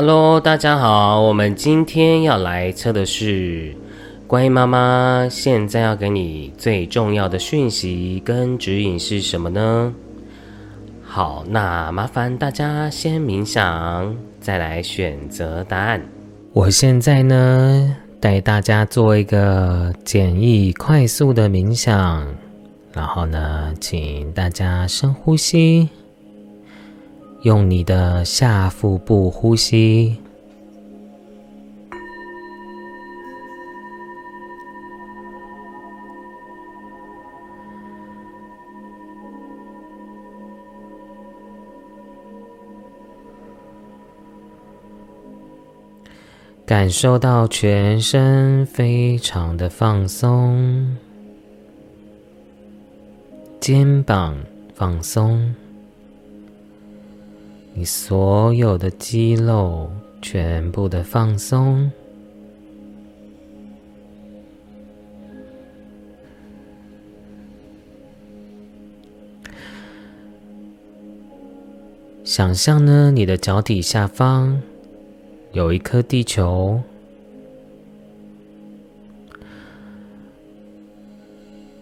Hello，大家好，我们今天要来测的是乖妈妈。现在要给你最重要的讯息跟指引是什么呢？好，那麻烦大家先冥想，再来选择答案。我现在呢，带大家做一个简易快速的冥想，然后呢，请大家深呼吸。用你的下腹部呼吸，感受到全身非常的放松，肩膀放松。你所有的肌肉全部的放松，想象呢，你的脚底下方有一颗地球。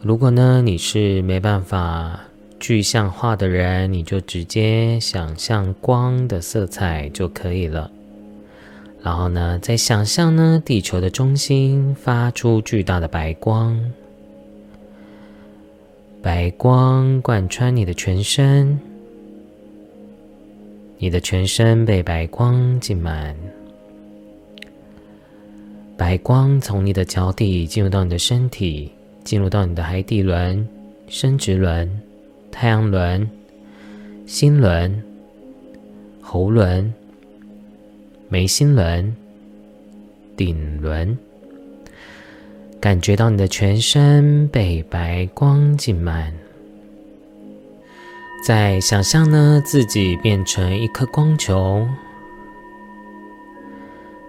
如果呢，你是没办法。具象化的人，你就直接想象光的色彩就可以了。然后呢，再想象呢，地球的中心发出巨大的白光，白光贯穿你的全身，你的全身被白光浸满，白光从你的脚底进入到你的身体，进入到你的海底轮、生殖轮。太阳轮、心轮、喉轮、眉心轮、顶轮，感觉到你的全身被白光浸满。再想象呢，自己变成一颗光球，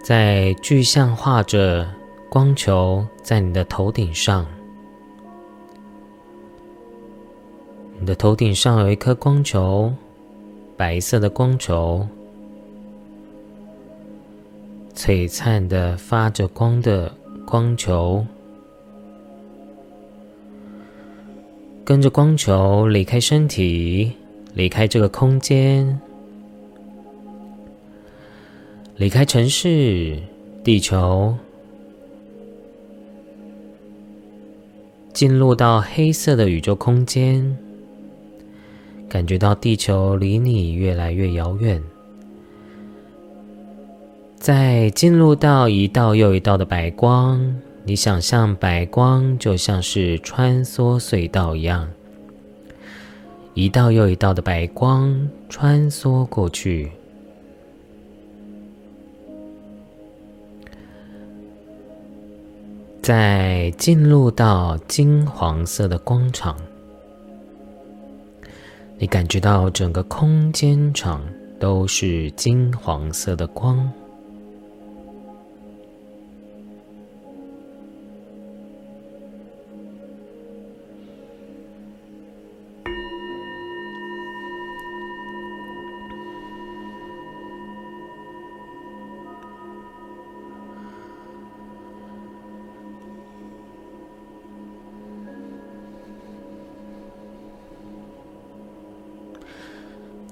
在具象化着光球在你的头顶上。你的头顶上有一颗光球，白色的光球，璀璨的发着光的光球，跟着光球离开身体，离开这个空间，离开城市，地球，进入到黑色的宇宙空间。感觉到地球离你越来越遥远，在进入到一道又一道的白光，你想象白光就像是穿梭隧道一样，一道又一道的白光穿梭过去，在进入到金黄色的光场。你感觉到整个空间场都是金黄色的光。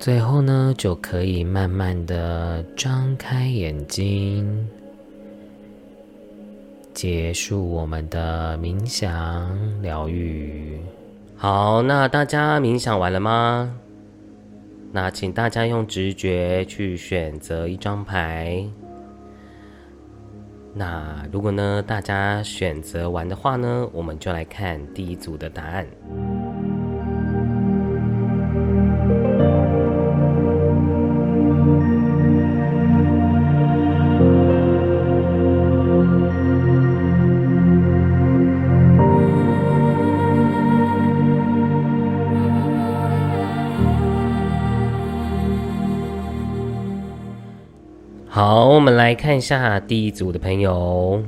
最后呢，就可以慢慢的张开眼睛，结束我们的冥想疗愈。好，那大家冥想完了吗？那请大家用直觉去选择一张牌。那如果呢，大家选择完的话呢，我们就来看第一组的答案。好，我们来看一下第一组的朋友。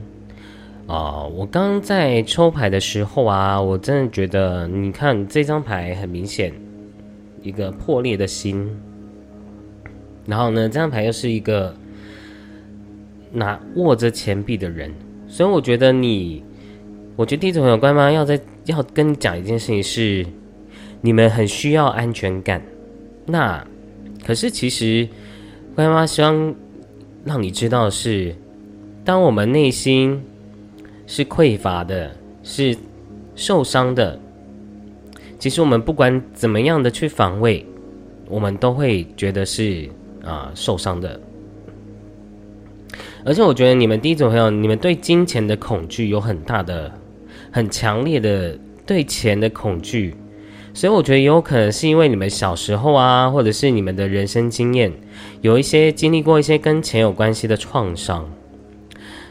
啊，我刚在抽牌的时候啊，我真的觉得，你看这张牌很明显，一个破裂的心。然后呢，这张牌又是一个拿握着钱币的人，所以我觉得你，我觉得第一组朋友乖妈要在要跟你讲一件事情是，你们很需要安全感。那可是其实乖妈希望让你知道是，当我们内心。是匮乏的，是受伤的。其实我们不管怎么样的去防卫，我们都会觉得是啊受伤的。而且我觉得你们第一种朋友，你们对金钱的恐惧有很大的、很强烈的对钱的恐惧，所以我觉得有可能是因为你们小时候啊，或者是你们的人生经验，有一些经历过一些跟钱有关系的创伤。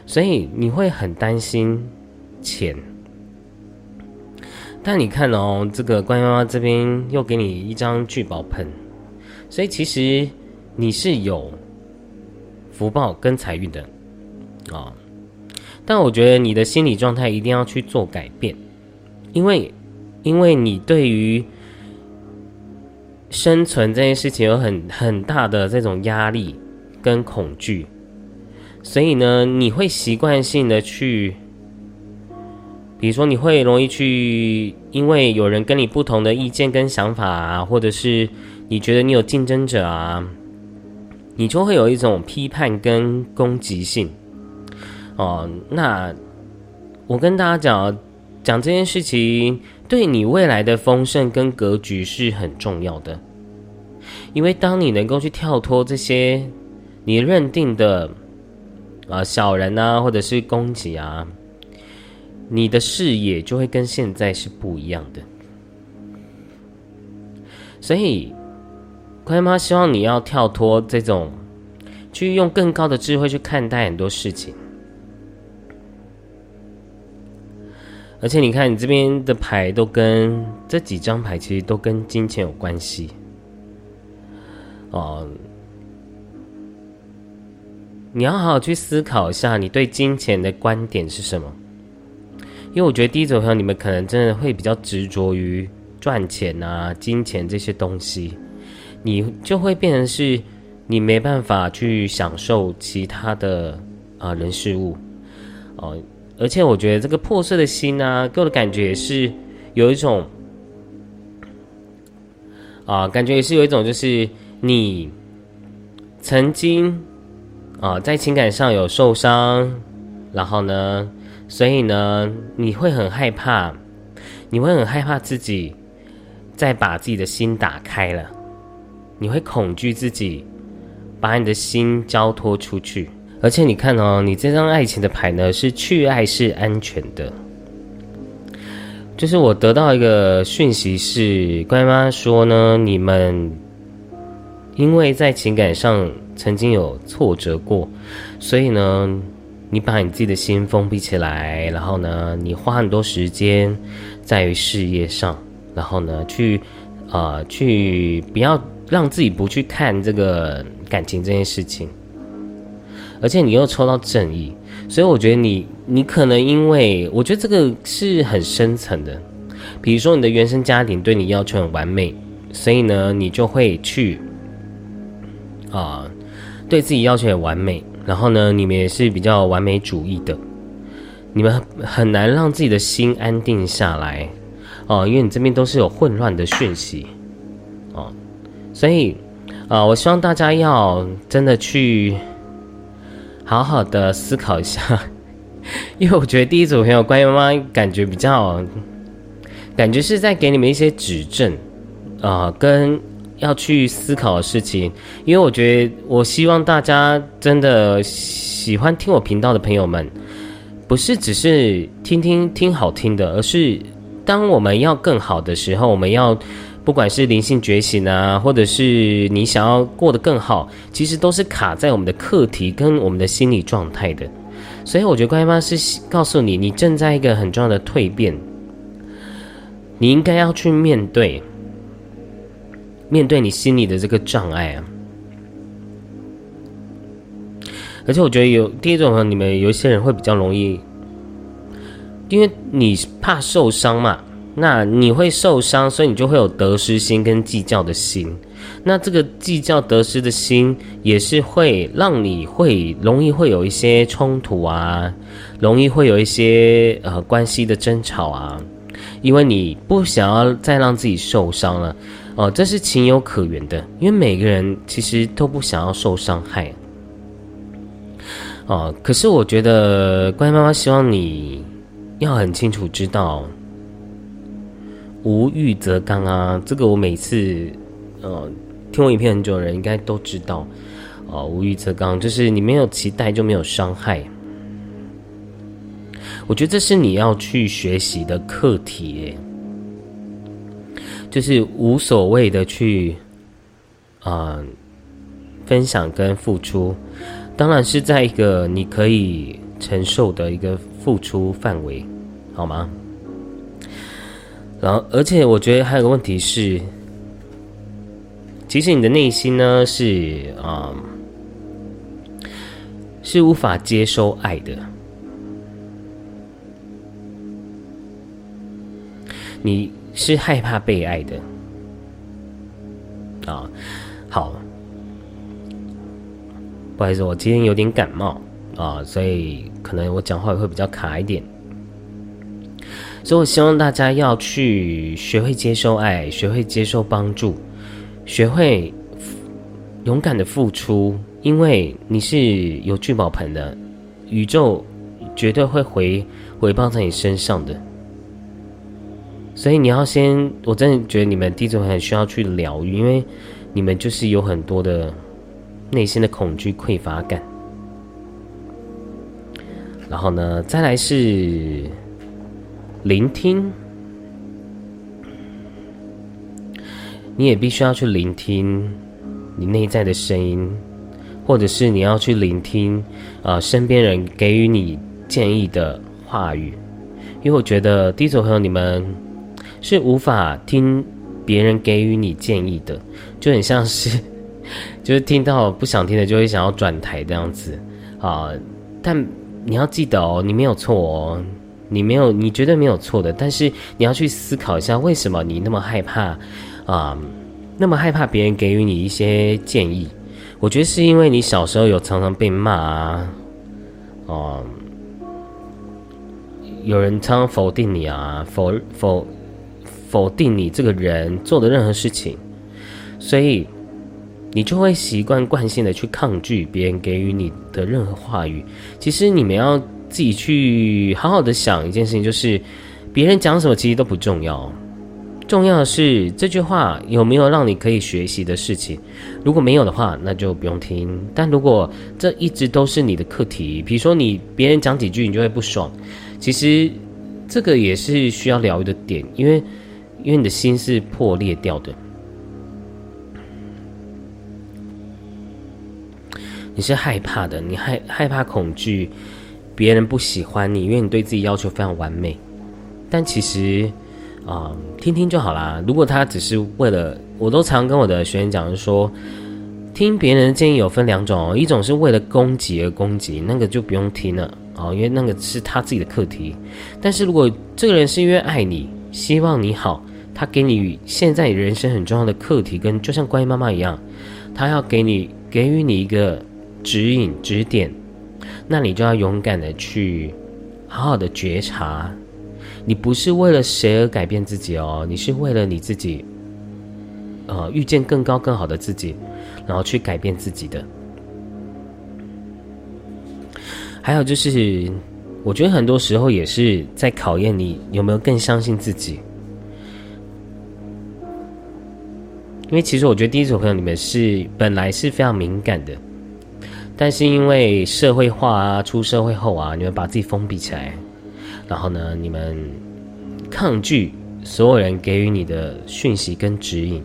所以你会很担心钱，但你看哦，这个关妈妈这边又给你一张聚宝盆，所以其实你是有福报跟财运的啊。但我觉得你的心理状态一定要去做改变，因为因为你对于生存这件事情有很很大的这种压力跟恐惧。所以呢，你会习惯性的去，比如说，你会容易去，因为有人跟你不同的意见跟想法啊，或者是你觉得你有竞争者啊，你就会有一种批判跟攻击性。哦，那我跟大家讲，讲这件事情对你未来的丰盛跟格局是很重要的，因为当你能够去跳脱这些你认定的。啊，小人啊，或者是攻击啊，你的视野就会跟现在是不一样的。所以，乖妈希望你要跳脱这种，去用更高的智慧去看待很多事情。而且，你看你这边的牌都跟这几张牌其实都跟金钱有关系，哦。你要好好去思考一下，你对金钱的观点是什么？因为我觉得第一种朋友，你们可能真的会比较执着于赚钱啊、金钱这些东西，你就会变成是，你没办法去享受其他的啊人事物哦。而且我觉得这个破碎的心啊，给我的感觉也是有一种啊，感觉也是有一种，就是你曾经。啊，在情感上有受伤，然后呢，所以呢，你会很害怕，你会很害怕自己再把自己的心打开了，你会恐惧自己把你的心交托出去，而且你看哦，你这张爱情的牌呢是去爱是安全的，就是我得到一个讯息是，乖妈说呢，你们因为在情感上。曾经有挫折过，所以呢，你把你自己的心封闭起来，然后呢，你花很多时间在于事业上，然后呢，去啊，去不要让自己不去看这个感情这件事情。而且你又抽到正义，所以我觉得你，你可能因为我觉得这个是很深层的，比如说你的原生家庭对你要求很完美，所以呢，你就会去啊。对自己要求也完美，然后呢，你们也是比较完美主义的，你们很难让自己的心安定下来哦，因为你这边都是有混乱的讯息哦，所以啊，我希望大家要真的去好好的思考一下，因为我觉得第一组朋友关于妈妈感觉比较，感觉是在给你们一些指正啊，跟。要去思考的事情，因为我觉得，我希望大家真的喜欢听我频道的朋友们，不是只是听听听好听的，而是当我们要更好的时候，我们要不管是灵性觉醒啊，或者是你想要过得更好，其实都是卡在我们的课题跟我们的心理状态的。所以我觉得关妈是告诉你，你正在一个很重要的蜕变，你应该要去面对。面对你心里的这个障碍啊，而且我觉得有第一种，你们有一些人会比较容易，因为你怕受伤嘛，那你会受伤，所以你就会有得失心跟计较的心。那这个计较得失的心，也是会让你会容易会有一些冲突啊，容易会有一些呃关系的争吵啊，因为你不想要再让自己受伤了，哦，这是情有可原的，因为每个人其实都不想要受伤害，哦，可是我觉得乖妈妈希望你要很清楚知道，无欲则刚啊，这个我每次，呃。听我影片很久的人应该都知道，哦，无欲则刚，就是你没有期待就没有伤害。我觉得这是你要去学习的课题，就是无所谓的去啊分享跟付出，当然是在一个你可以承受的一个付出范围，好吗？然后，而且我觉得还有个问题是。其实你的内心呢是啊，是无法接收爱的。你是害怕被爱的啊。好，不好意思，我今天有点感冒啊，所以可能我讲话会比较卡一点。所以我希望大家要去学会接受爱，学会接受帮助。学会勇敢的付出，因为你是有聚宝盆的，宇宙绝对会回回报在你身上的。所以你要先，我真的觉得你们第一种很需要去疗愈，因为你们就是有很多的内心的恐惧、匮乏感。然后呢，再来是聆听。你也必须要去聆听你内在的声音，或者是你要去聆听啊身边人给予你建议的话语，因为我觉得第一组朋友你们是无法听别人给予你建议的，就很像是 就是听到不想听的就会想要转台这样子啊。但你要记得哦，你没有错哦，你没有，你绝对没有错的。但是你要去思考一下，为什么你那么害怕？啊，那么害怕别人给予你一些建议，我觉得是因为你小时候有常常被骂啊，哦，有人常常否定你啊，否否否定你这个人做的任何事情，所以你就会习惯惯性的去抗拒别人给予你的任何话语。其实你们要自己去好好的想一件事情，就是别人讲什么其实都不重要。重要的是这句话有没有让你可以学习的事情？如果没有的话，那就不用听。但如果这一直都是你的课题，比如说你别人讲几句你就会不爽，其实这个也是需要疗愈的点，因为因为你的心是破裂掉的，你是害怕的，你害害怕恐惧别人不喜欢你，因为你对自己要求非常完美，但其实。啊，听听就好啦。如果他只是为了，我都常跟我的学员讲说，听别人的建议有分两种哦，一种是为了攻击而攻击，那个就不用听了哦，因为那个是他自己的课题。但是如果这个人是因为爱你，希望你好，他给你现在人生很重要的课题，跟就像关于妈妈一样，他要给你给予你一个指引指点，那你就要勇敢的去好好的觉察。你不是为了谁而改变自己哦，你是为了你自己，呃，遇见更高更好的自己，然后去改变自己的。还有就是，我觉得很多时候也是在考验你有没有更相信自己。因为其实我觉得第一组朋友你们是本来是非常敏感的，但是因为社会化啊，出社会后啊，你们把自己封闭起来。然后呢，你们抗拒所有人给予你的讯息跟指引，因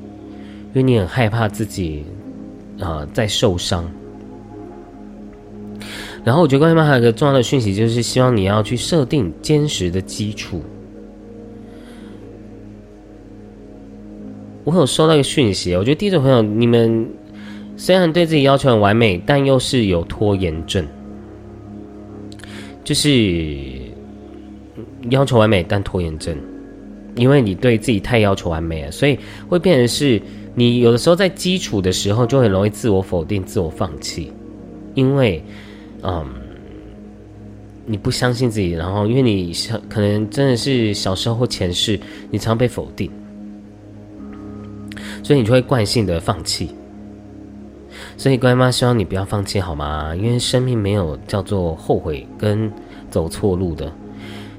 为你很害怕自己啊在受伤。然后我觉得关于妈还有一个重要的讯息，就是希望你要去设定坚实的基础。我有收到一个讯息，我觉得第一种朋友，你们虽然对自己要求很完美，但又是有拖延症。就是要求完美但拖延症，因为你对自己太要求完美了，所以会变成是你有的时候在基础的时候就很容易自我否定、自我放弃，因为嗯。你不相信自己，然后因为你小可能真的是小时候或前世，你常被否定，所以你就会惯性的放弃。所以乖妈希望你不要放弃好吗？因为生命没有叫做后悔跟走错路的。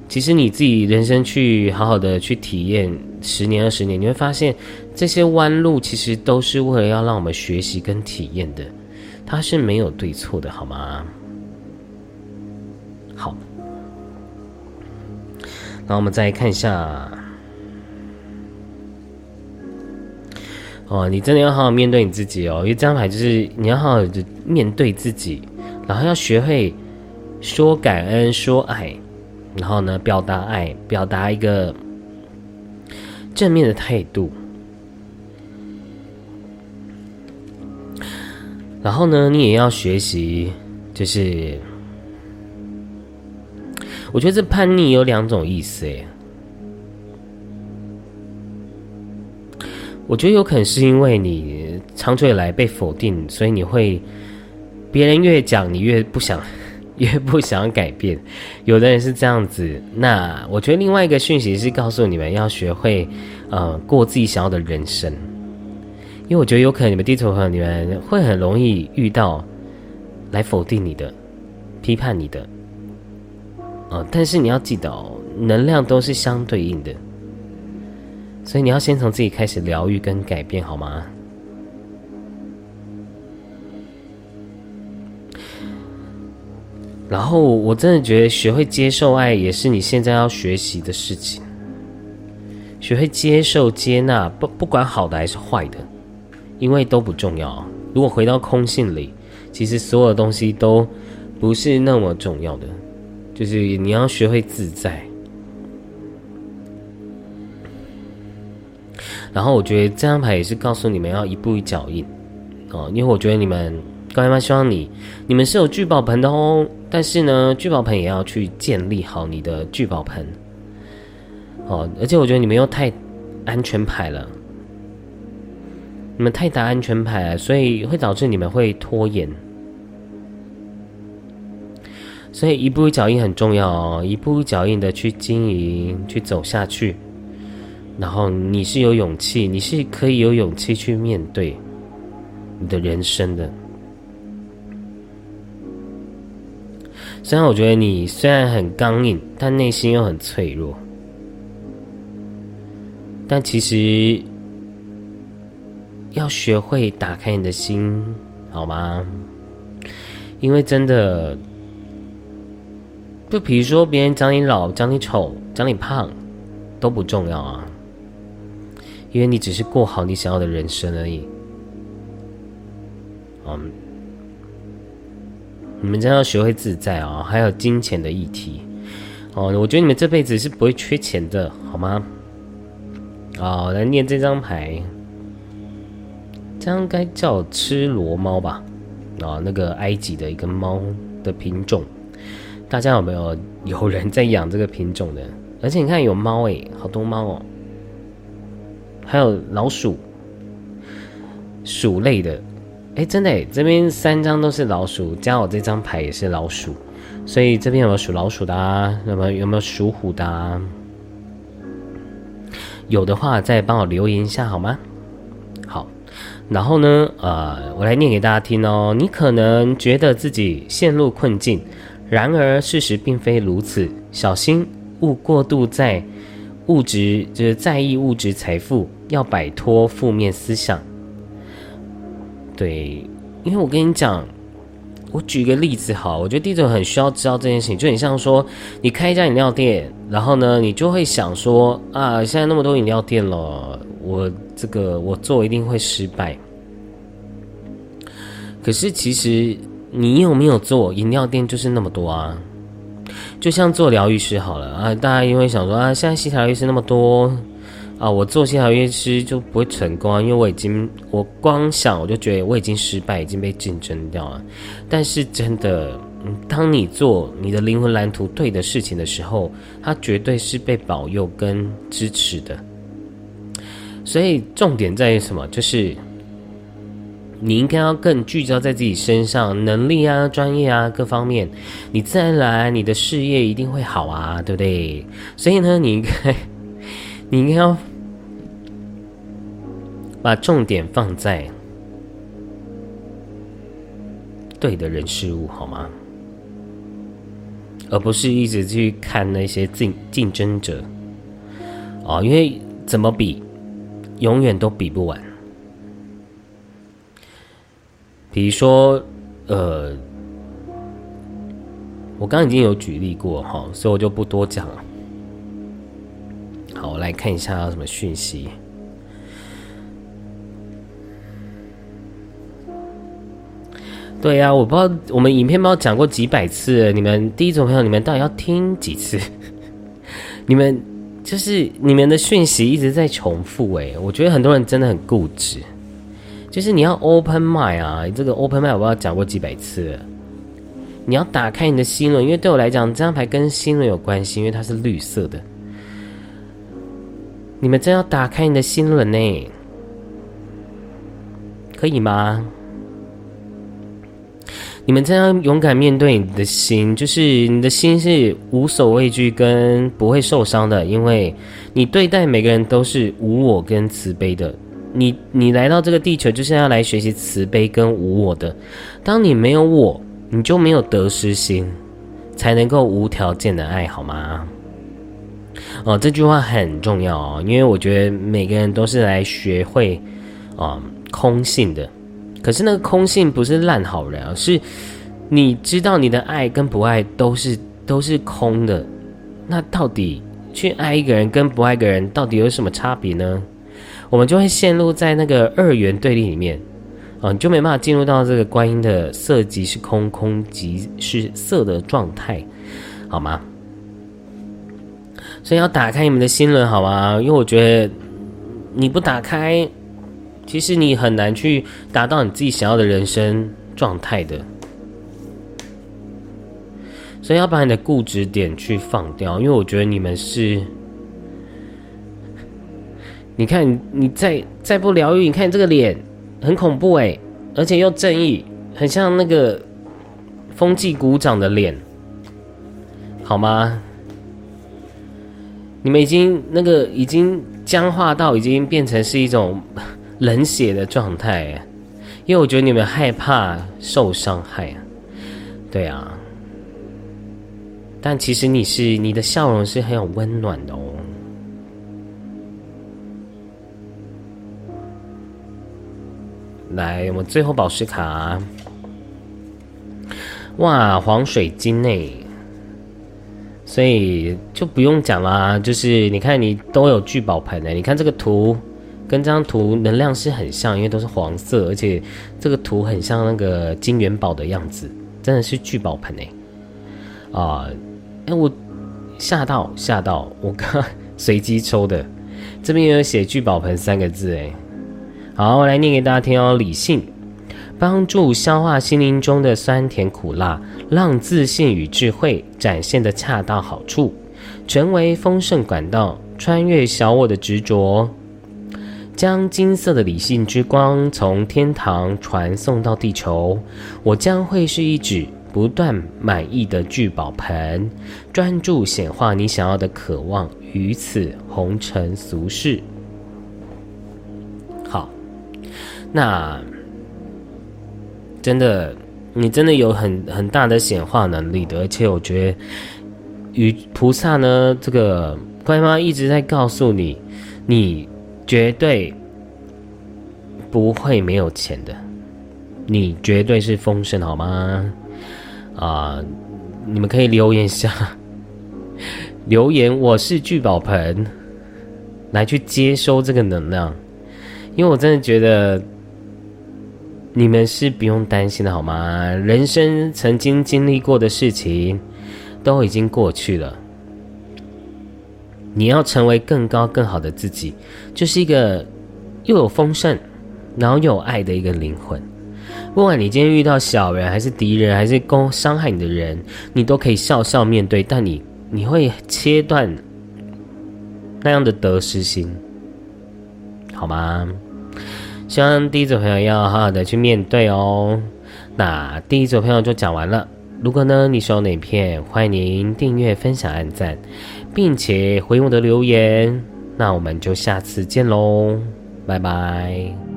其实你自己人生去好好的去体验十年二十年，你会发现这些弯路其实都是为了要让我们学习跟体验的，它是没有对错的好吗？好，那我们再看一下。哦，你真的要好好面对你自己哦，因为这张牌就是你要好好的面对自己，然后要学会说感恩、说爱，然后呢，表达爱，表达一个正面的态度，然后呢，你也要学习，就是。我觉得这叛逆有两种意思，诶。我觉得有可能是因为你长久以来被否定，所以你会别人越讲你越不想，越不想改变。有的人是这样子，那我觉得另外一个讯息是告诉你们要学会呃过自己想要的人生，因为我觉得有可能你们地球和你们会很容易遇到来否定你的、批判你的。哦，但是你要记得哦，能量都是相对应的，所以你要先从自己开始疗愈跟改变，好吗？然后我真的觉得学会接受爱也是你现在要学习的事情，学会接受、接纳，不不管好的还是坏的，因为都不重要。如果回到空性里，其实所有东西都不是那么重要的。就是你要学会自在，然后我觉得这张牌也是告诉你们要一步一脚印哦，因为我觉得你们高妈希望你，你们是有聚宝盆的哦，但是呢，聚宝盆也要去建立好你的聚宝盆哦，而且我觉得你们又太安全牌了，你们太打安全牌了，所以会导致你们会拖延。所以一步一脚印很重要哦，一步一脚印的去经营，去走下去。然后你是有勇气，你是可以有勇气去面对你的人生的。虽然我觉得你虽然很刚硬，但内心又很脆弱。但其实要学会打开你的心，好吗？因为真的。就比如说，别人讲你老、讲你丑、讲你胖，都不重要啊，因为你只是过好你想要的人生而已。嗯，你们真要学会自在啊！还有金钱的议题哦，我觉得你们这辈子是不会缺钱的，好吗？哦，来念这张牌，这张该叫吃罗猫吧？啊，那个埃及的一个猫的品种。大家有没有有人在养这个品种的？而且你看有猫诶，好多猫哦，还有老鼠，鼠类的，哎，真的诶，这边三张都是老鼠，加我这张牌也是老鼠，所以这边有没有属老鼠的啊？那么有没有属虎的啊？有的话再帮我留言一下好吗？好，然后呢，呃，我来念给大家听哦。你可能觉得自己陷入困境。然而，事实并非如此。小心勿过度在物质，就是在意物质财富，要摆脱负面思想。对，因为我跟你讲，我举一个例子哈，我觉得地主很需要知道这件事情，就很像说，你开一家饮料店，然后呢，你就会想说啊，现在那么多饮料店了，我这个我做一定会失败。可是其实。你有没有做饮料店？就是那么多啊，就像做疗愈师好了啊。大家因为想说啊，现在西塔疗愈师那么多啊，我做西疗愈师就不会成功啊，因为我已经我光想我就觉得我已经失败，已经被竞争掉了。但是真的，当你做你的灵魂蓝图对的事情的时候，它绝对是被保佑跟支持的。所以重点在于什么？就是你应该要更聚焦在自己身上，能力啊、专业啊各方面，你自然来，你的事业一定会好啊，对不对？所以呢，你应该，你应该要把重点放在对的人事物，好吗？而不是一直去看那些竞竞争者，哦，因为怎么比，永远都比不完。比如说，呃，我刚刚已经有举例过哈，所以我就不多讲了。好，我来看一下有什么讯息。对呀，我不知道我们影片包讲过几百次，你们第一种朋友，你们到底要听几次？你们就是你们的讯息一直在重复，哎，我觉得很多人真的很固执。就是你要 open mind 啊，这个 open mind 我不知道讲过几百次。你要打开你的心轮，因为对我来讲，这张牌跟心轮有关系，因为它是绿色的。你们真要打开你的心轮呢？可以吗？你们真要勇敢面对你的心，就是你的心是无所畏惧跟不会受伤的，因为你对待每个人都是无我跟慈悲的。你你来到这个地球就是要来学习慈悲跟无我的。当你没有我，你就没有得失心，才能够无条件的爱好吗？哦，这句话很重要哦，因为我觉得每个人都是来学会啊空性的。可是那个空性不是烂好人，而是你知道你的爱跟不爱都是都是空的。那到底去爱一个人跟不爱一个人到底有什么差别呢？我们就会陷入在那个二元对立里面，啊，你就没办法进入到这个观音的色即是空，空即是色的状态，好吗？所以要打开你们的心轮，好吗？因为我觉得你不打开。其实你很难去达到你自己想要的人生状态的，所以要把你的固执点去放掉。因为我觉得你们是，你看你再再不疗愈，你看这个脸很恐怖哎，而且又正义，很像那个风纪鼓掌的脸，好吗？你们已经那个已经僵化到已经变成是一种。冷血的状态，因为我觉得你们害怕受伤害啊，对啊。但其实你是你的笑容是很有温暖的哦。来，我们最后宝石卡，哇，黄水晶呢？所以就不用讲啦，就是你看你都有聚宝盆的，你看这个图。跟这张图能量是很像，因为都是黄色，而且这个图很像那个金元宝的样子，真的是聚宝盆哎！啊，哎，我吓到吓到，我刚随机抽的，这边有写聚宝盆三个字哎。好，我来念给大家听哦。理性帮助消化心灵中的酸甜苦辣，让自信与智慧展现的恰到好处，成为丰盛管道，穿越小我的执着。将金色的理性之光从天堂传送到地球，我将会是一指不断满意的聚宝盆，专注显化你想要的渴望于此红尘俗世。好，那真的，你真的有很很大的显化能力的，而且我觉得，与菩萨呢，这个乖妈一直在告诉你，你。绝对不会没有钱的，你绝对是丰盛，好吗？啊，你们可以留言下，留言我是聚宝盆，来去接收这个能量，因为我真的觉得你们是不用担心的，好吗？人生曾经经历过的事情都已经过去了。你要成为更高更好的自己，就是一个又有丰盛，然后又有爱的一个灵魂。不管你今天遇到小人，还是敌人，还是攻伤害你的人，你都可以笑笑面对。但你你会切断那样的得失心，好吗？希望第一组朋友要好好的去面对哦。那第一组朋友就讲完了。如果呢你喜欢哪片，欢迎您订阅、分享、按赞，并且回我的留言。那我们就下次见喽，拜拜。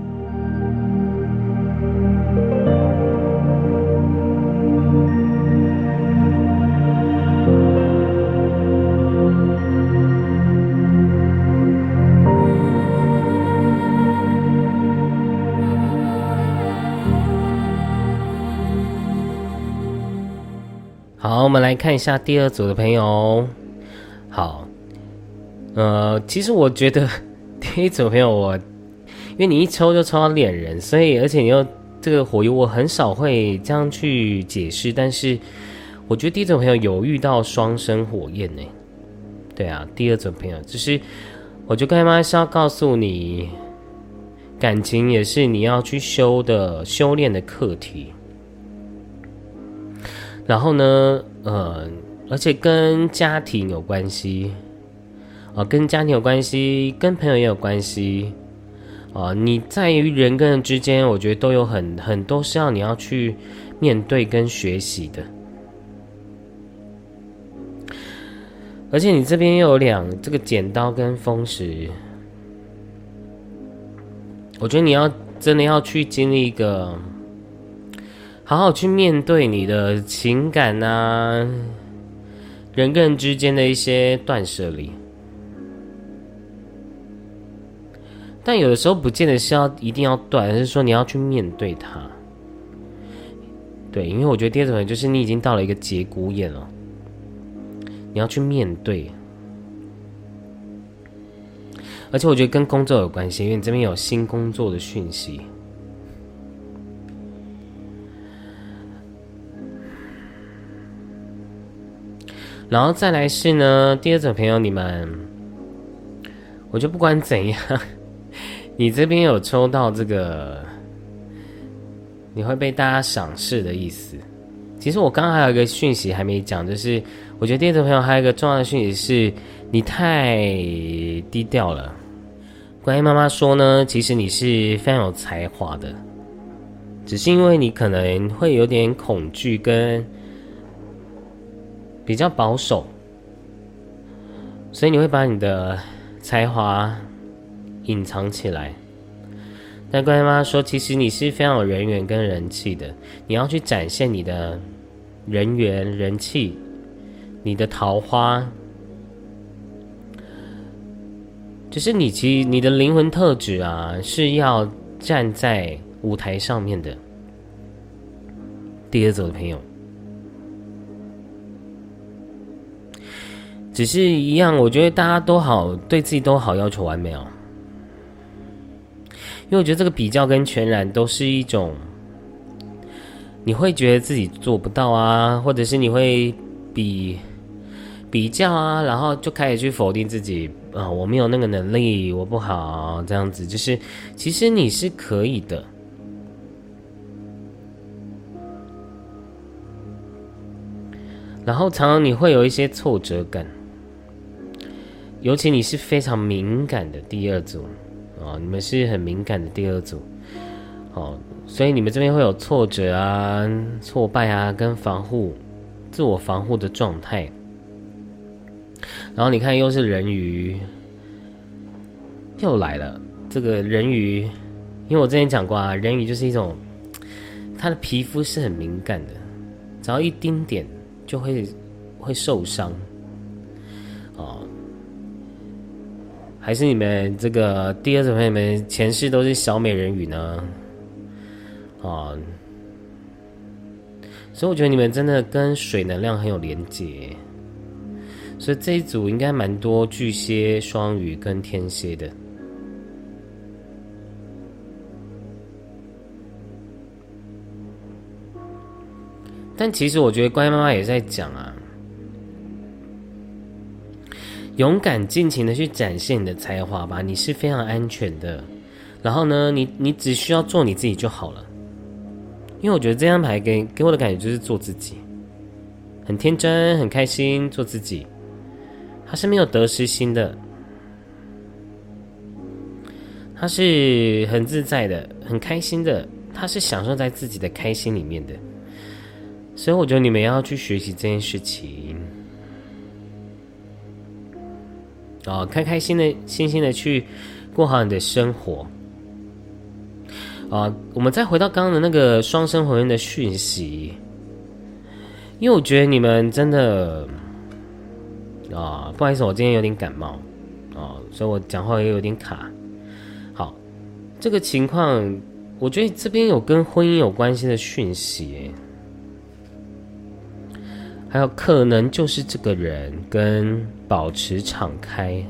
看一下第二组的朋友。好，呃，其实我觉得 第一组朋友，我因为你一抽就抽到恋人，所以而且你又这个火油，我很少会这样去解释。但是我觉得第一组朋友有遇到双生火焰呢。对啊，第二组朋友，就是我就干妈是要告诉你，感情也是你要去修的修炼的课题。然后呢，呃，而且跟家庭有关系，啊，跟家庭有关系，跟朋友也有关系，啊，你在于人跟人之间，我觉得都有很很多是要你要去面对跟学习的。而且你这边又有两这个剪刀跟风石，我觉得你要真的要去经历一个。好好去面对你的情感啊，人跟人之间的一些断舍离。但有的时候不见得是要一定要断，而是说你要去面对它。对，因为我觉得第二种就是你已经到了一个节骨眼了，你要去面对。而且我觉得跟工作有关系，因为你这边有新工作的讯息。然后再来是呢，第二种朋友，你们，我就不管怎样，你这边有抽到这个，你会被大家赏识的意思。其实我刚刚还有一个讯息还没讲，就是我觉得第二种朋友还有一个重要的讯息是，你太低调了。关于妈妈说呢，其实你是非常有才华的，只是因为你可能会有点恐惧跟。比较保守，所以你会把你的才华隐藏起来。但关妈妈说，其实你是非常有人缘跟人气的，你要去展现你的人缘、人气，你的桃花，就是你其实你的灵魂特质啊，是要站在舞台上面的。第二组的朋友。只是一样，我觉得大家都好，对自己都好要求完美哦。因为我觉得这个比较跟全然都是一种，你会觉得自己做不到啊，或者是你会比比较啊，然后就开始去否定自己啊，我没有那个能力，我不好这样子。就是其实你是可以的，然后常常你会有一些挫折感。尤其你是非常敏感的第二组，哦，你们是很敏感的第二组，哦，所以你们这边会有挫折啊、挫败啊，跟防护、自我防护的状态。然后你看，又是人鱼，又来了。这个人鱼，因为我之前讲过啊，人鱼就是一种，他的皮肤是很敏感的，只要一丁点就会会受伤，还是你们这个第二组朋友们前世都是小美人鱼呢？啊，所以我觉得你们真的跟水能量很有连接，所以这一组应该蛮多巨蟹、双鱼跟天蝎的。但其实我觉得乖妈妈也在讲啊。勇敢尽情的去展现你的才华吧，你是非常安全的。然后呢，你你只需要做你自己就好了。因为我觉得这张牌给给我的感觉就是做自己，很天真，很开心，做自己。他是没有得失心的，他是很自在的，很开心的，他是享受在自己的开心里面的。所以我觉得你们要去学习这件事情，哦，开开心的、心心的去过好你的生活。啊，我们再回到刚刚的那个双生火焰的讯息，因为我觉得你们真的啊，不好意思，我今天有点感冒啊，所以我讲话也有点卡。好，这个情况，我觉得这边有跟婚姻有关系的讯息，还有可能就是这个人跟保持敞开，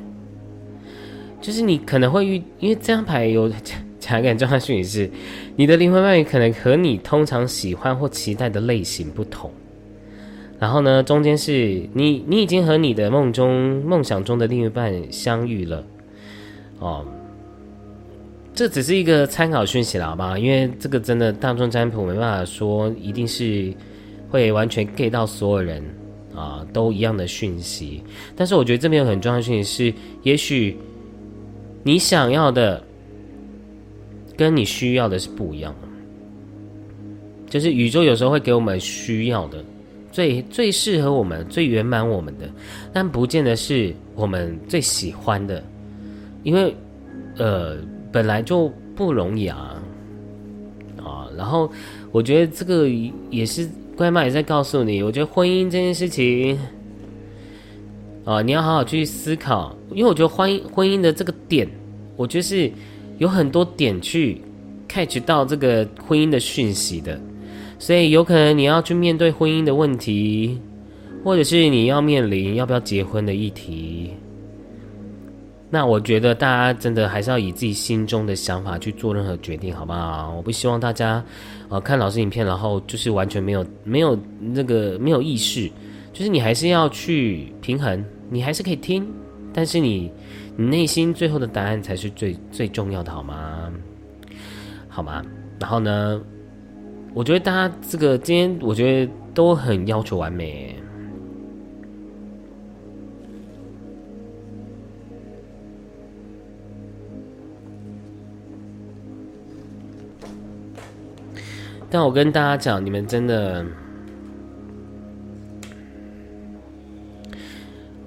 就是你可能会遇，因为这张牌有。情感状态讯息是，你的灵魂伴侣可能和你通常喜欢或期待的类型不同。然后呢，中间是你，你已经和你的梦中、梦想中的另一半相遇了。哦，这只是一个参考讯息了，好吧？因为这个真的大众占卜没办法说一定是会完全 get 到所有人啊都一样的讯息。但是我觉得这边有很重要的讯息是，也许你想要的。跟你需要的是不一样的，就是宇宙有时候会给我们需要的，最最适合我们、最圆满我们的，但不见得是我们最喜欢的，因为呃本来就不容易啊啊！然后我觉得这个也是乖妈也在告诉你，我觉得婚姻这件事情啊，你要好好去思考，因为我觉得婚姻婚姻的这个点，我觉得是。有很多点去 catch 到这个婚姻的讯息的，所以有可能你要去面对婚姻的问题，或者是你要面临要不要结婚的议题。那我觉得大家真的还是要以自己心中的想法去做任何决定，好不好？我不希望大家呃看老师影片，然后就是完全没有没有那个没有意识，就是你还是要去平衡，你还是可以听，但是你。你内心最后的答案才是最最重要的，好吗？好吗？然后呢？我觉得大家这个今天，我觉得都很要求完美。但我跟大家讲，你们真的。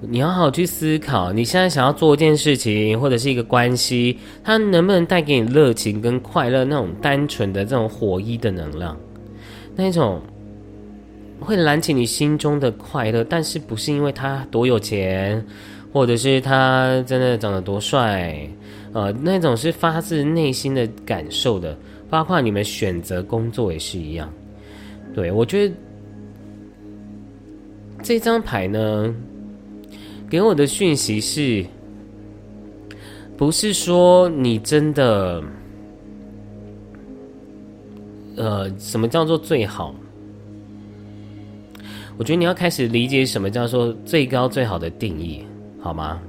你要好好去思考，你现在想要做一件事情，或者是一个关系，它能不能带给你热情跟快乐？那种单纯的这种火一的能量，那种会燃起你心中的快乐，但是不是因为他多有钱，或者是他真的长得多帅，呃，那种是发自内心的感受的。包括你们选择工作也是一样。对我觉得这张牌呢。给我的讯息是，不是说你真的，呃，什么叫做最好？我觉得你要开始理解什么叫做最高最好的定义，好吗？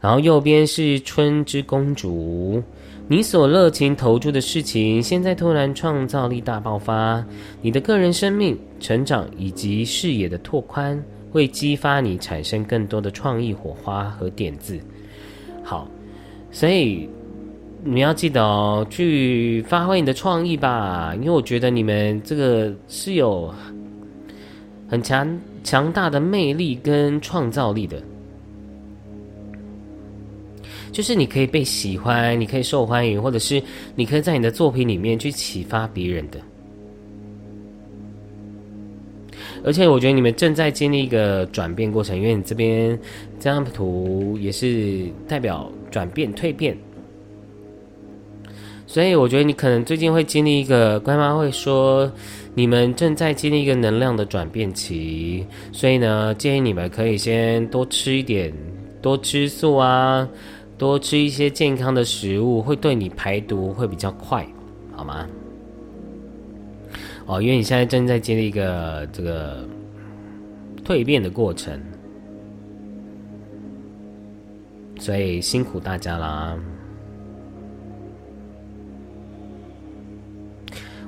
然后右边是春之公主，你所热情投注的事情，现在突然创造力大爆发，你的个人生命成长以及视野的拓宽。会激发你产生更多的创意火花和点子。好，所以你要记得哦，去发挥你的创意吧，因为我觉得你们这个是有很强强大的魅力跟创造力的，就是你可以被喜欢，你可以受欢迎，或者是你可以在你的作品里面去启发别人的。而且我觉得你们正在经历一个转变过程，因为你这边这张图也是代表转变、蜕变，所以我觉得你可能最近会经历一个，乖妈会说你们正在经历一个能量的转变期，所以呢，建议你们可以先多吃一点，多吃素啊，多吃一些健康的食物，会对你排毒会比较快，好吗？哦，因为你现在正在经历一个这个蜕变的过程，所以辛苦大家啦。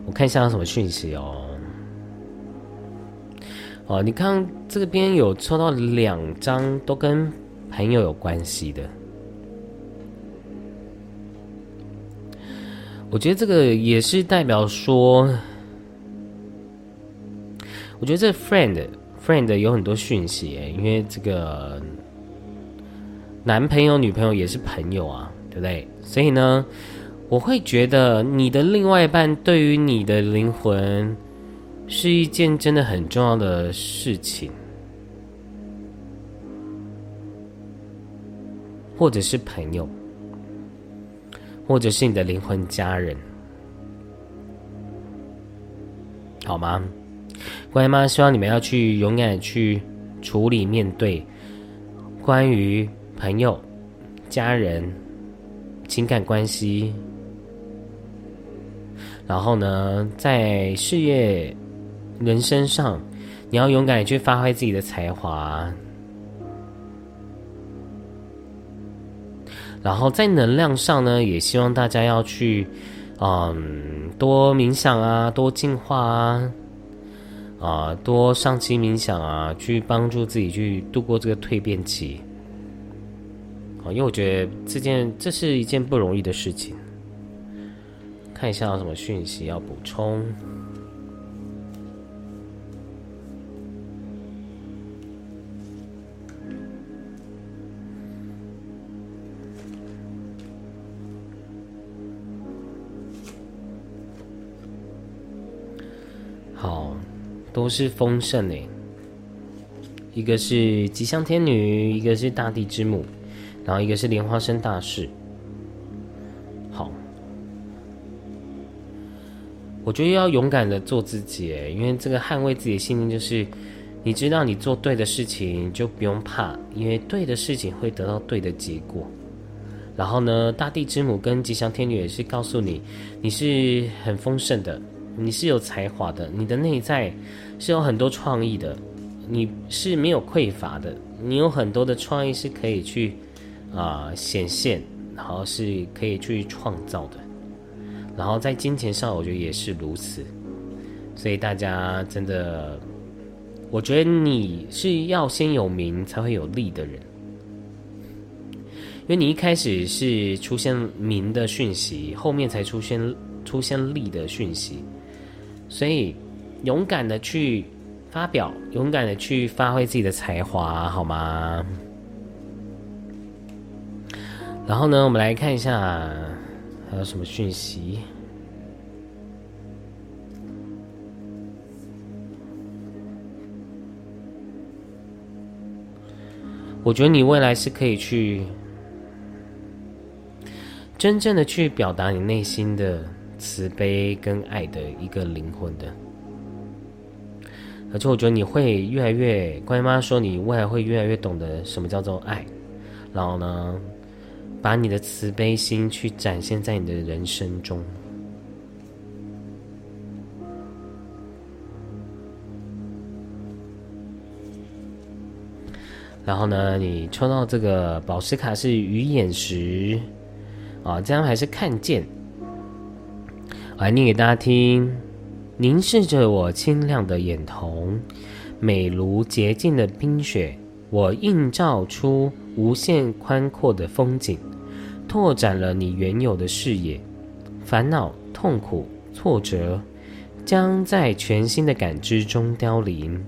我看一下有什么讯息哦。哦，你看这边有抽到两张，都跟朋友有关系的。我觉得这个也是代表说，我觉得这 friend friend 有很多讯息，因为这个男朋友女朋友也是朋友啊，对不对？所以呢。我会觉得你的另外一半对于你的灵魂是一件真的很重要的事情，或者是朋友，或者是你的灵魂家人，好吗？乖妈希望你们要去勇敢去处理面对关于朋友、家人情感关系。然后呢，在事业、人生上，你要勇敢去发挥自己的才华。然后在能量上呢，也希望大家要去，嗯，多冥想啊，多净化啊，啊，多上期冥想啊，去帮助自己去度过这个蜕变期。啊，因为我觉得这件这是一件不容易的事情。看一下有什么讯息要补充。都是丰盛诶。一个是吉祥天女，一个是大地之母，然后一个是莲花生大士。好我觉得要勇敢的做自己，因为这个捍卫自己的信念就是，你知道你做对的事情就不用怕，因为对的事情会得到对的结果。然后呢，大地之母跟吉祥天女也是告诉你，你是很丰盛的，你是有才华的，你的内在是有很多创意的，你是没有匮乏的，你有很多的创意是可以去啊显现，然后是可以去创造的。然后在金钱上，我觉得也是如此，所以大家真的，我觉得你是要先有名才会有利的人，因为你一开始是出现名的讯息，后面才出现出现利的讯息，所以勇敢的去发表，勇敢的去发挥自己的才华，好吗？然后呢，我们来看一下。还有什么讯息？我觉得你未来是可以去真正的去表达你内心的慈悲跟爱的一个灵魂的，而且我觉得你会越来越，关妈说你未来会越来越懂得什么叫做爱，然后呢？把你的慈悲心去展现在你的人生中，然后呢，你抽到这个宝石卡是鱼眼石，啊，这样还是看见，我来念给大家听：凝视着我清亮的眼瞳，美如洁净的冰雪，我映照出无限宽阔的风景。拓展了你原有的视野，烦恼、痛苦、挫折将在全新的感知中凋零，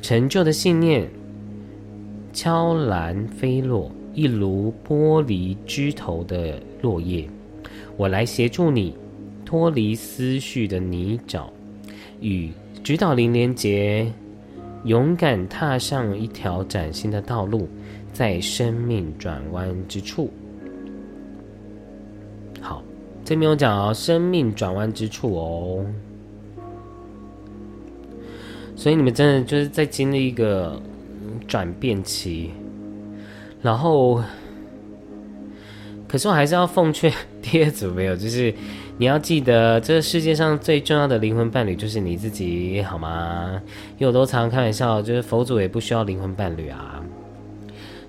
陈旧的信念悄然飞落，一如剥离枝头的落叶。我来协助你脱离思绪的泥沼，与指导灵连结，勇敢踏上一条崭新的道路，在生命转弯之处。好这边有讲哦，生命转弯之处哦，所以你们真的就是在经历一个转变期，然后，可是我还是要奉劝 第二组没有，就是你要记得，这个世界上最重要的灵魂伴侣就是你自己，好吗？因为我都常常开玩笑，就是佛祖也不需要灵魂伴侣啊。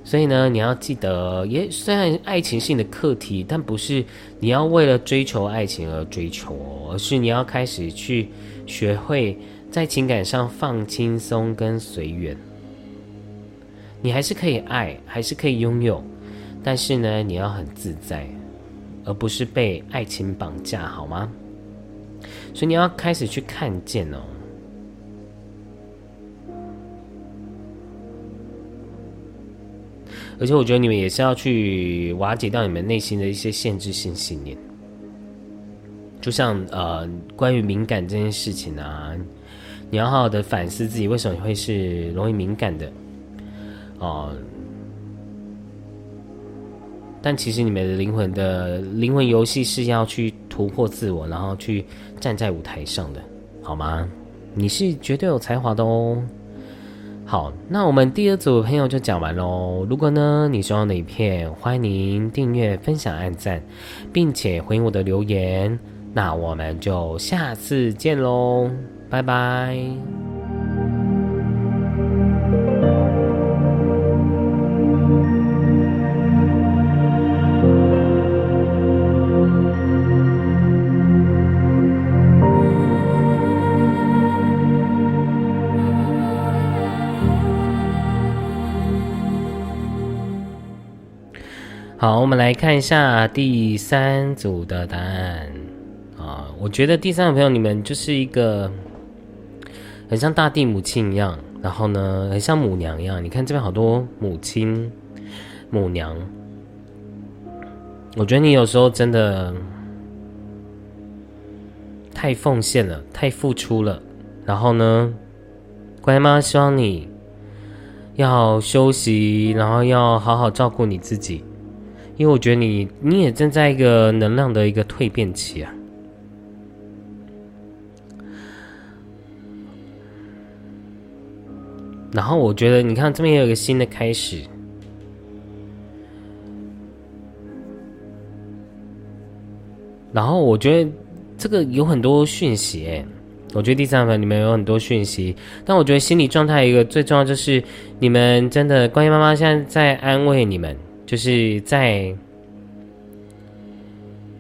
所以呢，你要记得，也虽然爱情是你的课题，但不是你要为了追求爱情而追求，而是你要开始去学会在情感上放轻松跟随缘。你还是可以爱，还是可以拥有，但是呢，你要很自在，而不是被爱情绑架，好吗？所以你要开始去看见哦。而且我觉得你们也是要去瓦解掉你们内心的一些限制性信念，就像呃，关于敏感这件事情啊，你要好好的反思自己为什么会是容易敏感的哦。但其实你们的灵魂的灵魂游戏是要去突破自我，然后去站在舞台上的，好吗？你是绝对有才华的哦。好，那我们第二组朋友就讲完喽。如果呢你喜欢的影片，欢迎订阅、分享、按赞，并且回应我的留言。那我们就下次见喽，拜拜。好，我们来看一下第三组的答案啊！我觉得第三组朋友你们就是一个很像大地母亲一样，然后呢，很像母娘一样。你看这边好多母亲、母娘，我觉得你有时候真的太奉献了，太付出了。然后呢，乖妈希望你要休息，然后要好好照顾你自己。因为我觉得你你也正在一个能量的一个蜕变期啊，然后我觉得你看这边也有一个新的开始，然后我觉得这个有很多讯息哎，我觉得第三份里面有很多讯息，但我觉得心理状态一个最重要就是你们真的关于妈妈现在在安慰你们。就是在，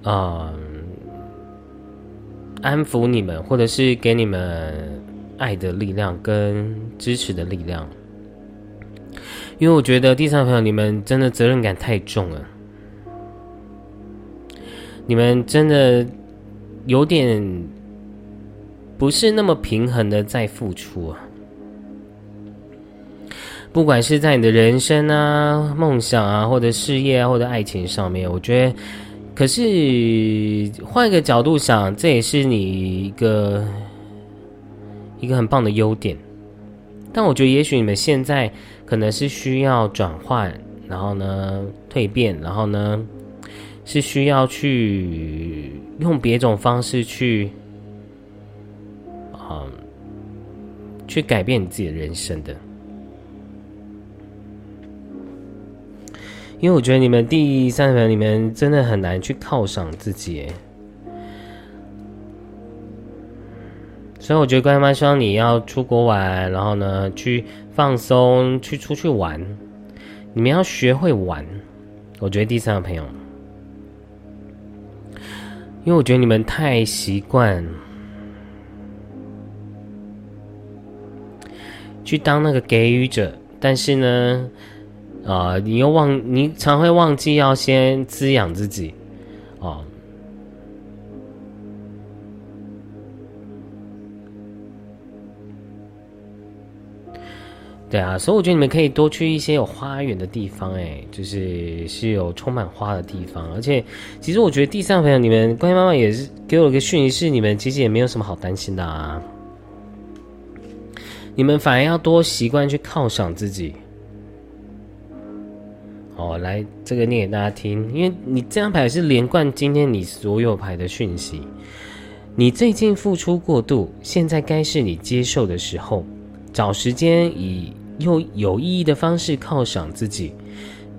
嗯，安抚你们，或者是给你们爱的力量跟支持的力量。因为我觉得第三朋友，你们真的责任感太重了，你们真的有点不是那么平衡的在付出啊。不管是在你的人生啊、梦想啊，或者事业啊，或者爱情上面，我觉得，可是换一个角度想，这也是你一个一个很棒的优点。但我觉得，也许你们现在可能是需要转换，然后呢蜕变，然后呢是需要去用别种方式去，嗯，去改变你自己的人生的。因为我觉得你们第三轮里面真的很难去犒赏自己，所以我觉得乖妈希望你要出国玩，然后呢去放松，去出去玩。你们要学会玩。我觉得第三个朋友，因为我觉得你们太习惯去当那个给予者，但是呢。啊，你又忘，你常会忘记要先滋养自己，哦。对啊，所以我觉得你们可以多去一些有花园的地方，哎，就是是有充满花的地方。而且，其实我觉得第三个朋友，你们关于妈妈也是给我一个讯息，是你们其实也没有什么好担心的啊。你们反而要多习惯去犒赏自己。哦，来这个念给大家听，因为你这张牌是连贯今天你所有牌的讯息。你最近付出过度，现在该是你接受的时候。找时间以用有意义的方式犒赏自己，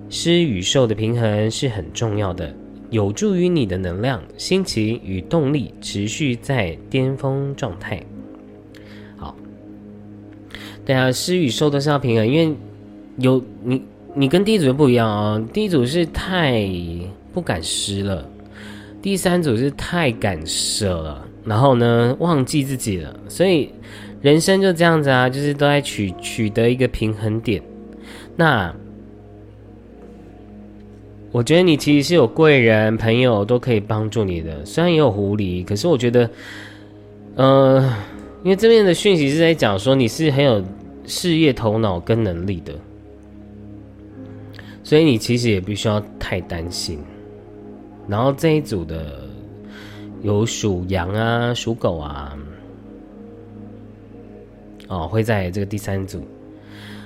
施与受的平衡是很重要的，有助于你的能量、心情与动力持续在巅峰状态。好，对啊，施与受都是要平衡，因为有你。你跟第一组不一样哦，第一组是太不敢失了，第三组是太敢舍了，然后呢忘记自己了，所以人生就这样子啊，就是都在取取得一个平衡点。那我觉得你其实是有贵人朋友都可以帮助你的，虽然也有狐狸，可是我觉得，呃，因为这边的讯息是在讲说你是很有事业头脑跟能力的。所以你其实也不需要太担心。然后这一组的有属羊啊、属狗啊，哦，会在这个第三组。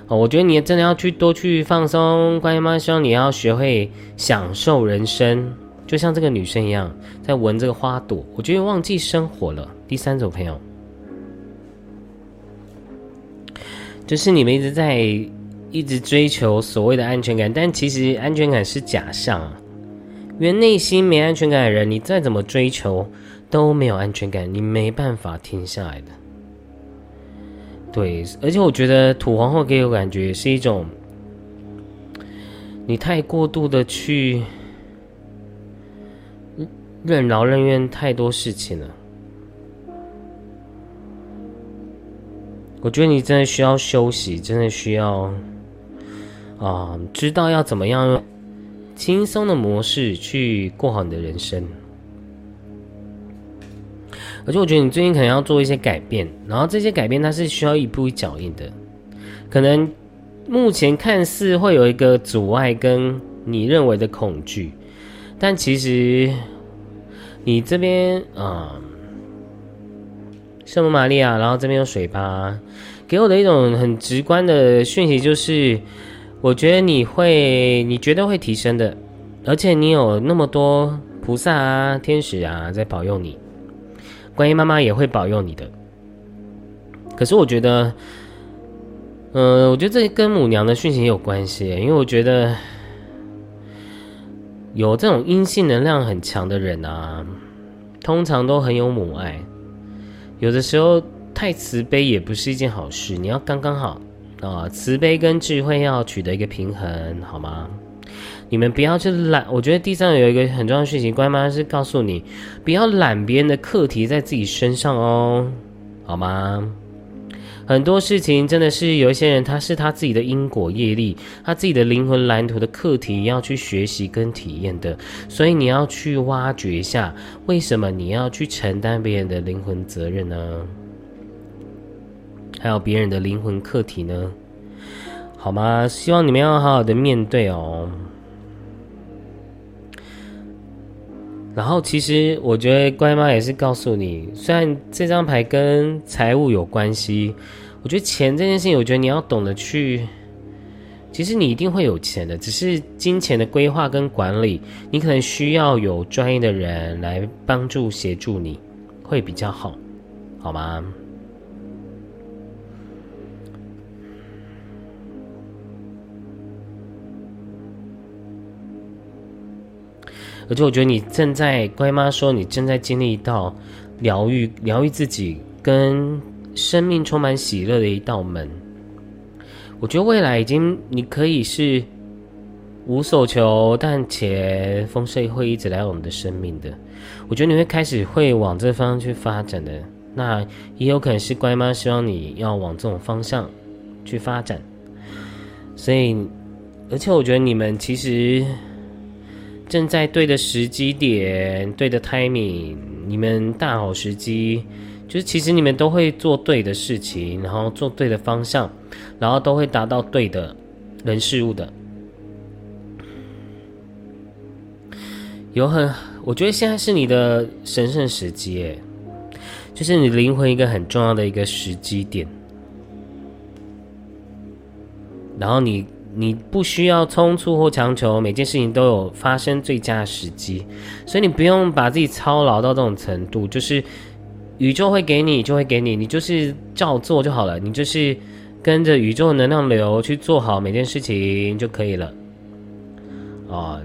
哦，我觉得你真的要去多去放松。关于妈希望你要学会享受人生，就像这个女生一样，在闻这个花朵。我觉得忘记生活了。第三组朋友，就是你们一直在。一直追求所谓的安全感，但其实安全感是假象啊！因为内心没安全感的人，你再怎么追求都没有安全感，你没办法停下来的。对，而且我觉得土皇后给我感觉是一种，你太过度的去任劳任怨太多事情了。我觉得你真的需要休息，真的需要。啊，知道要怎么样轻松的模式去过好你的人生，而且我觉得你最近可能要做一些改变，然后这些改变它是需要一步一脚印的，可能目前看似会有一个阻碍跟你认为的恐惧，但其实你这边啊，圣母玛利亚，然后这边有水吧，给我的一种很直观的讯息就是。我觉得你会，你觉得会提升的，而且你有那么多菩萨啊、天使啊在保佑你，观音妈妈也会保佑你的。可是我觉得，嗯，我觉得这跟母娘的讯息有关系，因为我觉得有这种阴性能量很强的人啊，通常都很有母爱，有的时候太慈悲也不是一件好事，你要刚刚好。啊，慈悲跟智慧要取得一个平衡，好吗？你们不要去懒。我觉得地上有一个很重要的事情，乖妈是告诉你，不要揽别人的课题在自己身上哦，好吗？很多事情真的是有一些人，他是他自己的因果业力，他自己的灵魂蓝图的课题要去学习跟体验的，所以你要去挖掘一下，为什么你要去承担别人的灵魂责任呢？还有别人的灵魂课题呢，好吗？希望你们要好好的面对哦。然后，其实我觉得乖妈也是告诉你，虽然这张牌跟财务有关系，我觉得钱这件事情，我觉得你要懂得去。其实你一定会有钱的，只是金钱的规划跟管理，你可能需要有专业的人来帮助协助你，会比较好，好吗？而且我觉得你正在乖妈说，你正在经历一道疗愈、疗愈自己跟生命充满喜乐的一道门。我觉得未来已经你可以是无所求，但且丰盛会一直来我们的生命的。我觉得你会开始会往这方向去发展的。那也有可能是乖妈希望你要往这种方向去发展。所以，而且我觉得你们其实。正在对的时机点，对的 timing，你们大好时机，就是其实你们都会做对的事情，然后做对的方向，然后都会达到对的人事物的。有很，我觉得现在是你的神圣时机，诶，就是你灵魂一个很重要的一个时机点，然后你。你不需要匆促或强求，每件事情都有发生最佳时机，所以你不用把自己操劳到这种程度。就是宇宙会给你，就会给你，你就是照做就好了。你就是跟着宇宙能量流去做好每件事情就可以了。啊，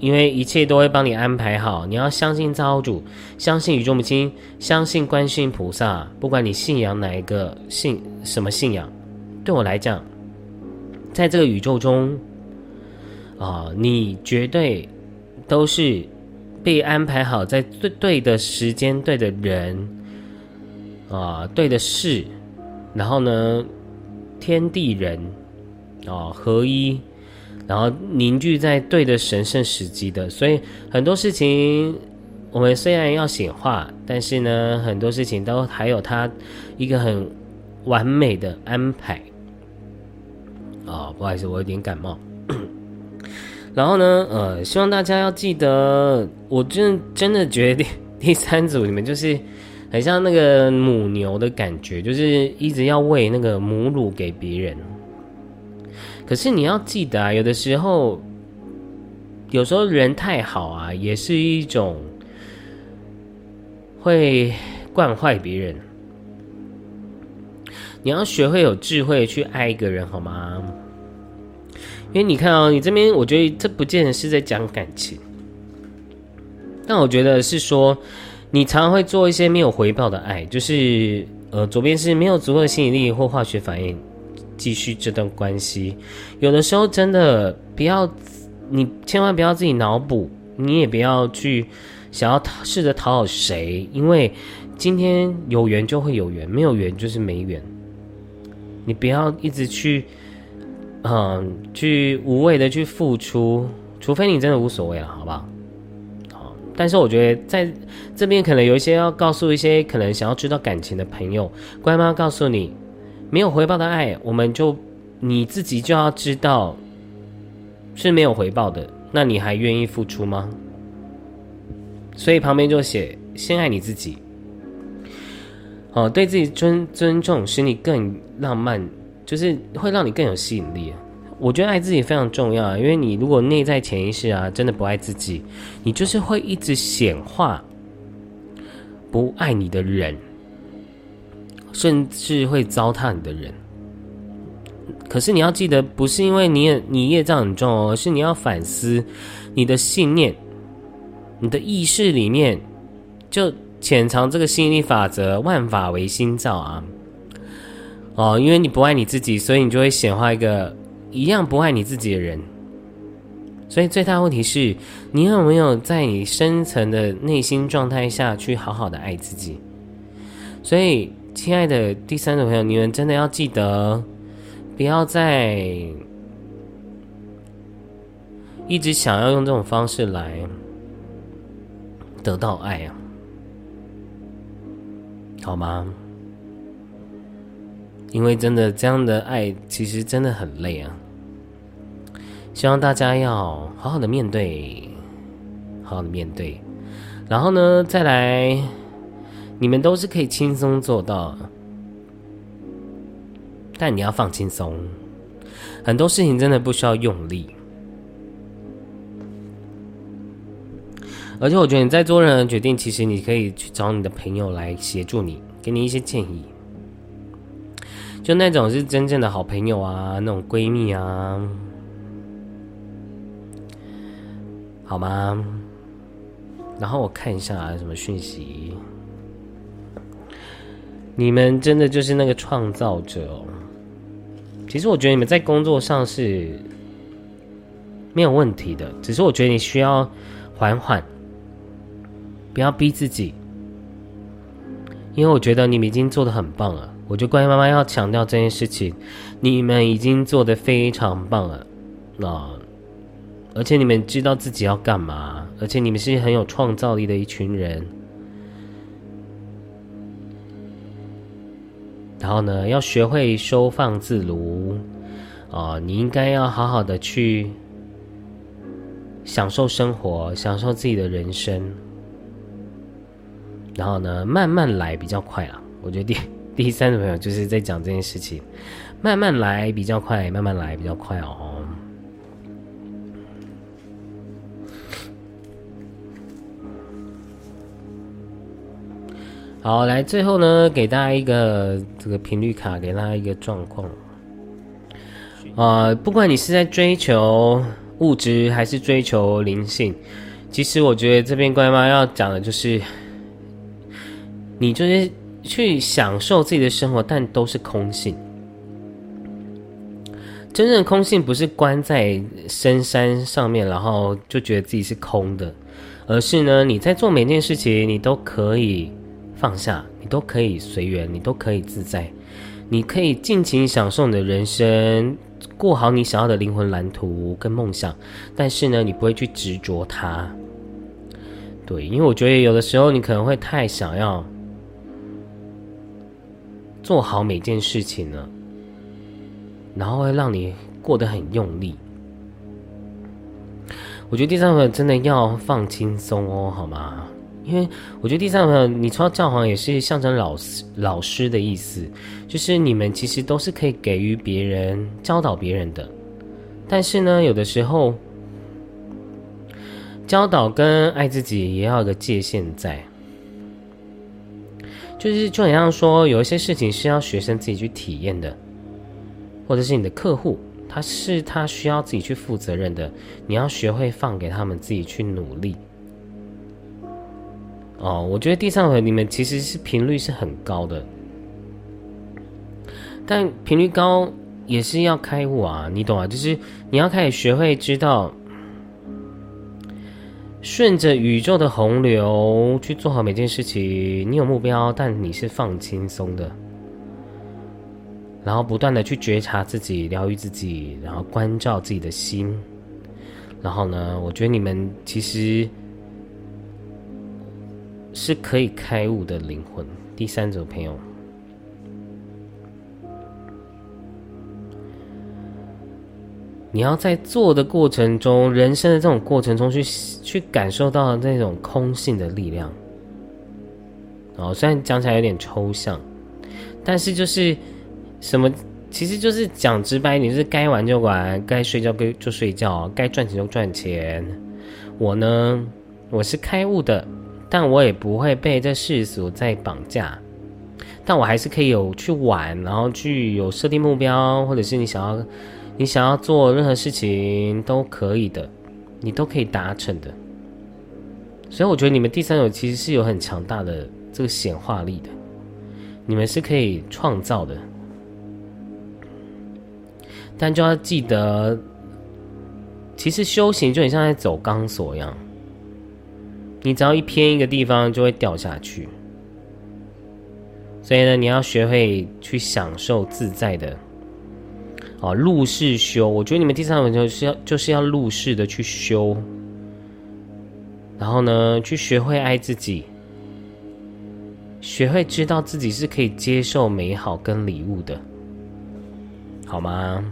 因为一切都会帮你安排好。你要相信造物主，相信宇宙母亲，相信观世音菩萨。不管你信仰哪一个信什么信仰，对我来讲。在这个宇宙中，啊，你绝对都是被安排好在对对的时间、对的人啊、对的事，然后呢，天地人啊合一，然后凝聚在对的神圣时机的，所以很多事情我们虽然要显化，但是呢，很多事情都还有它一个很完美的安排。啊、不好意思，我有点感冒。然后呢，呃，希望大家要记得，我真真的觉得第 第三组你们就是很像那个母牛的感觉，就是一直要喂那个母乳给别人。可是你要记得啊，有的时候，有时候人太好啊，也是一种会惯坏别人。你要学会有智慧去爱一个人，好吗？因为你看哦，你这边我觉得这不见得是在讲感情，但我觉得是说，你常常会做一些没有回报的爱，就是呃，左边是没有足够的吸引力或化学反应继续这段关系。有的时候真的不要，你千万不要自己脑补，你也不要去想要讨试着讨好谁，因为今天有缘就会有缘，没有缘就是没缘。你不要一直去，嗯，去无谓的去付出，除非你真的无所谓了，好不好？好，但是我觉得在这边可能有一些要告诉一些可能想要知道感情的朋友，乖妈告诉你，没有回报的爱，我们就你自己就要知道是没有回报的，那你还愿意付出吗？所以旁边就写先爱你自己。哦，对自己尊尊重，使你更浪漫，就是会让你更有吸引力。我觉得爱自己非常重要啊，因为你如果内在潜意识啊真的不爱自己，你就是会一直显化不爱你的人，甚至会糟蹋你的人。可是你要记得，不是因为你也你业障很重，而是你要反思你的信念，你的意识里面就。潜藏这个吸引力法则，万法唯心造啊！哦，因为你不爱你自己，所以你就会显化一个一样不爱你自己的人。所以最大问题是你有没有在你深层的内心状态下去好好的爱自己？所以，亲爱的第三组朋友，你们真的要记得，不要再一直想要用这种方式来得到爱啊！好吗？因为真的这样的爱，其实真的很累啊。希望大家要好好的面对，好好的面对。然后呢，再来，你们都是可以轻松做到，但你要放轻松。很多事情真的不需要用力，而且我觉得你在做任何决定，其实你可以去找你的朋友来协助你，给你一些建议。就那种是真正的好朋友啊，那种闺蜜啊，好吗？然后我看一下啊什么讯息。你们真的就是那个创造者哦。其实我觉得你们在工作上是没有问题的，只是我觉得你需要缓缓。不要逼自己，因为我觉得你们已经做的很棒了。我觉得关于妈妈要强调这件事情，你们已经做的非常棒了，啊！而且你们知道自己要干嘛，而且你们是很有创造力的一群人。然后呢，要学会收放自如，啊！你应该要好好的去享受生活，享受自己的人生。然后呢，慢慢来比较快啦。我觉得第三个朋友就是在讲这件事情，慢慢来比较快，慢慢来比较快哦。好，来最后呢，给大家一个这个频率卡，给大家一个状况。啊，不管你是在追求物质还是追求灵性，其实我觉得这边乖妈要讲的就是。你就是去享受自己的生活，但都是空性。真正的空性不是关在深山上面，然后就觉得自己是空的，而是呢，你在做每件事情，你都可以放下，你都可以随缘，你都可以自在，你可以尽情享受你的人生，过好你想要的灵魂蓝图跟梦想。但是呢，你不会去执着它。对，因为我觉得有的时候你可能会太想要做好每件事情呢。然后会让你过得很用力。我觉得第三个真的要放轻松哦，好吗？因为我觉得第三个，你说教皇也是象征老师老师的意思，就是你们其实都是可以给予别人、教导别人的。但是呢，有的时候教导跟爱自己也要有个界限在，就是就好像说，有一些事情是要学生自己去体验的。或者是你的客户，他是他需要自己去负责任的，你要学会放给他们自己去努力。哦，我觉得第三回你们其实是频率是很高的，但频率高也是要开悟啊，你懂啊？就是你要开始学会知道，顺着宇宙的洪流去做好每件事情。你有目标，但你是放轻松的。然后不断的去觉察自己，疗愈自己，然后关照自己的心。然后呢，我觉得你们其实是可以开悟的灵魂。第三组朋友，你要在做的过程中，人生的这种过程中去去感受到那种空性的力量。哦，虽然讲起来有点抽象，但是就是。什么？其实就是讲直白一点，就是该玩就玩，该睡觉就就睡觉，该赚钱就赚钱。我呢，我是开悟的，但我也不会被这世俗在绑架。但我还是可以有去玩，然后去有设定目标，或者是你想要你想要做任何事情都可以的，你都可以达成的。所以我觉得你们第三种其实是有很强大的这个显化力的，你们是可以创造的。但就要记得，其实修行就很像在走钢索一样，你只要一偏一个地方就会掉下去。所以呢，你要学会去享受自在的，哦，入世修。我觉得你们第三种就是要就是要入世的去修，然后呢，去学会爱自己，学会知道自己是可以接受美好跟礼物的，好吗？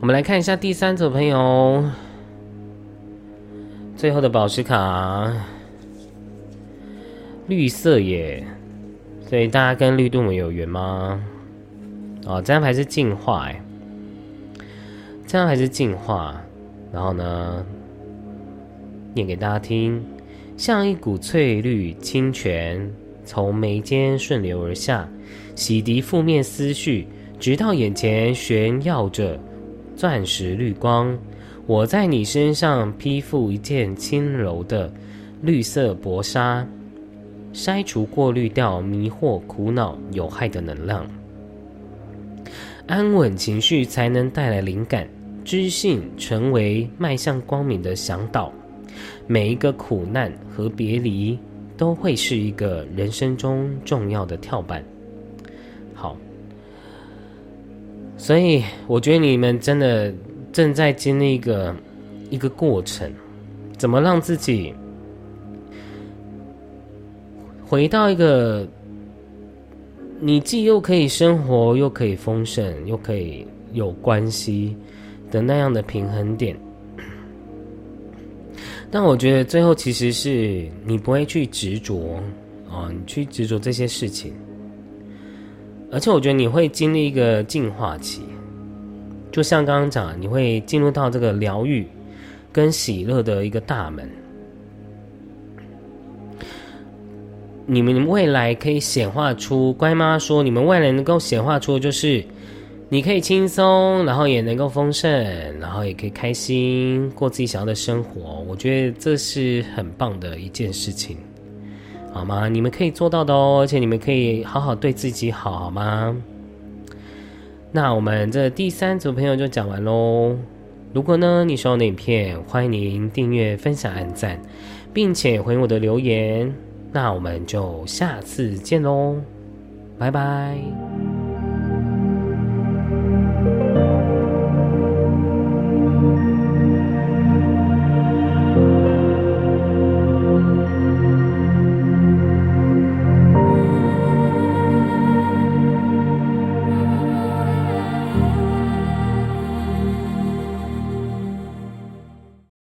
我们来看一下第三组朋友，最后的宝石卡，绿色耶，所以大家跟绿度母有缘吗？哦，这张牌是进化哎，这张牌是进化，然后呢，念给大家听，像一股翠绿清泉从眉间顺流而下，洗涤负面思绪，直到眼前炫耀着。钻石绿光，我在你身上披覆一件轻柔的绿色薄纱，筛除、过滤掉迷惑、苦恼、有害的能量，安稳情绪才能带来灵感、知性，成为迈向光明的向导。每一个苦难和别离，都会是一个人生中重要的跳板。好。所以，我觉得你们真的正在经历一个一个过程，怎么让自己回到一个你既又可以生活，又可以丰盛，又可以有关系的那样的平衡点。但我觉得最后其实是你不会去执着啊，你去执着这些事情。而且我觉得你会经历一个进化期，就像刚刚讲，你会进入到这个疗愈跟喜乐的一个大门。你们未来可以显化出，乖妈说，你们未来能够显化出，就是你可以轻松，然后也能够丰盛，然后也可以开心过自己想要的生活。我觉得这是很棒的一件事情，好吗？你们可以做到的哦，而且你们可以好好对自己好，好吗？那我们这第三组朋友就讲完喽。如果呢你喜欢的影片，欢迎您订阅、分享、按赞，并且回我的留言。那我们就下次见喽拜拜。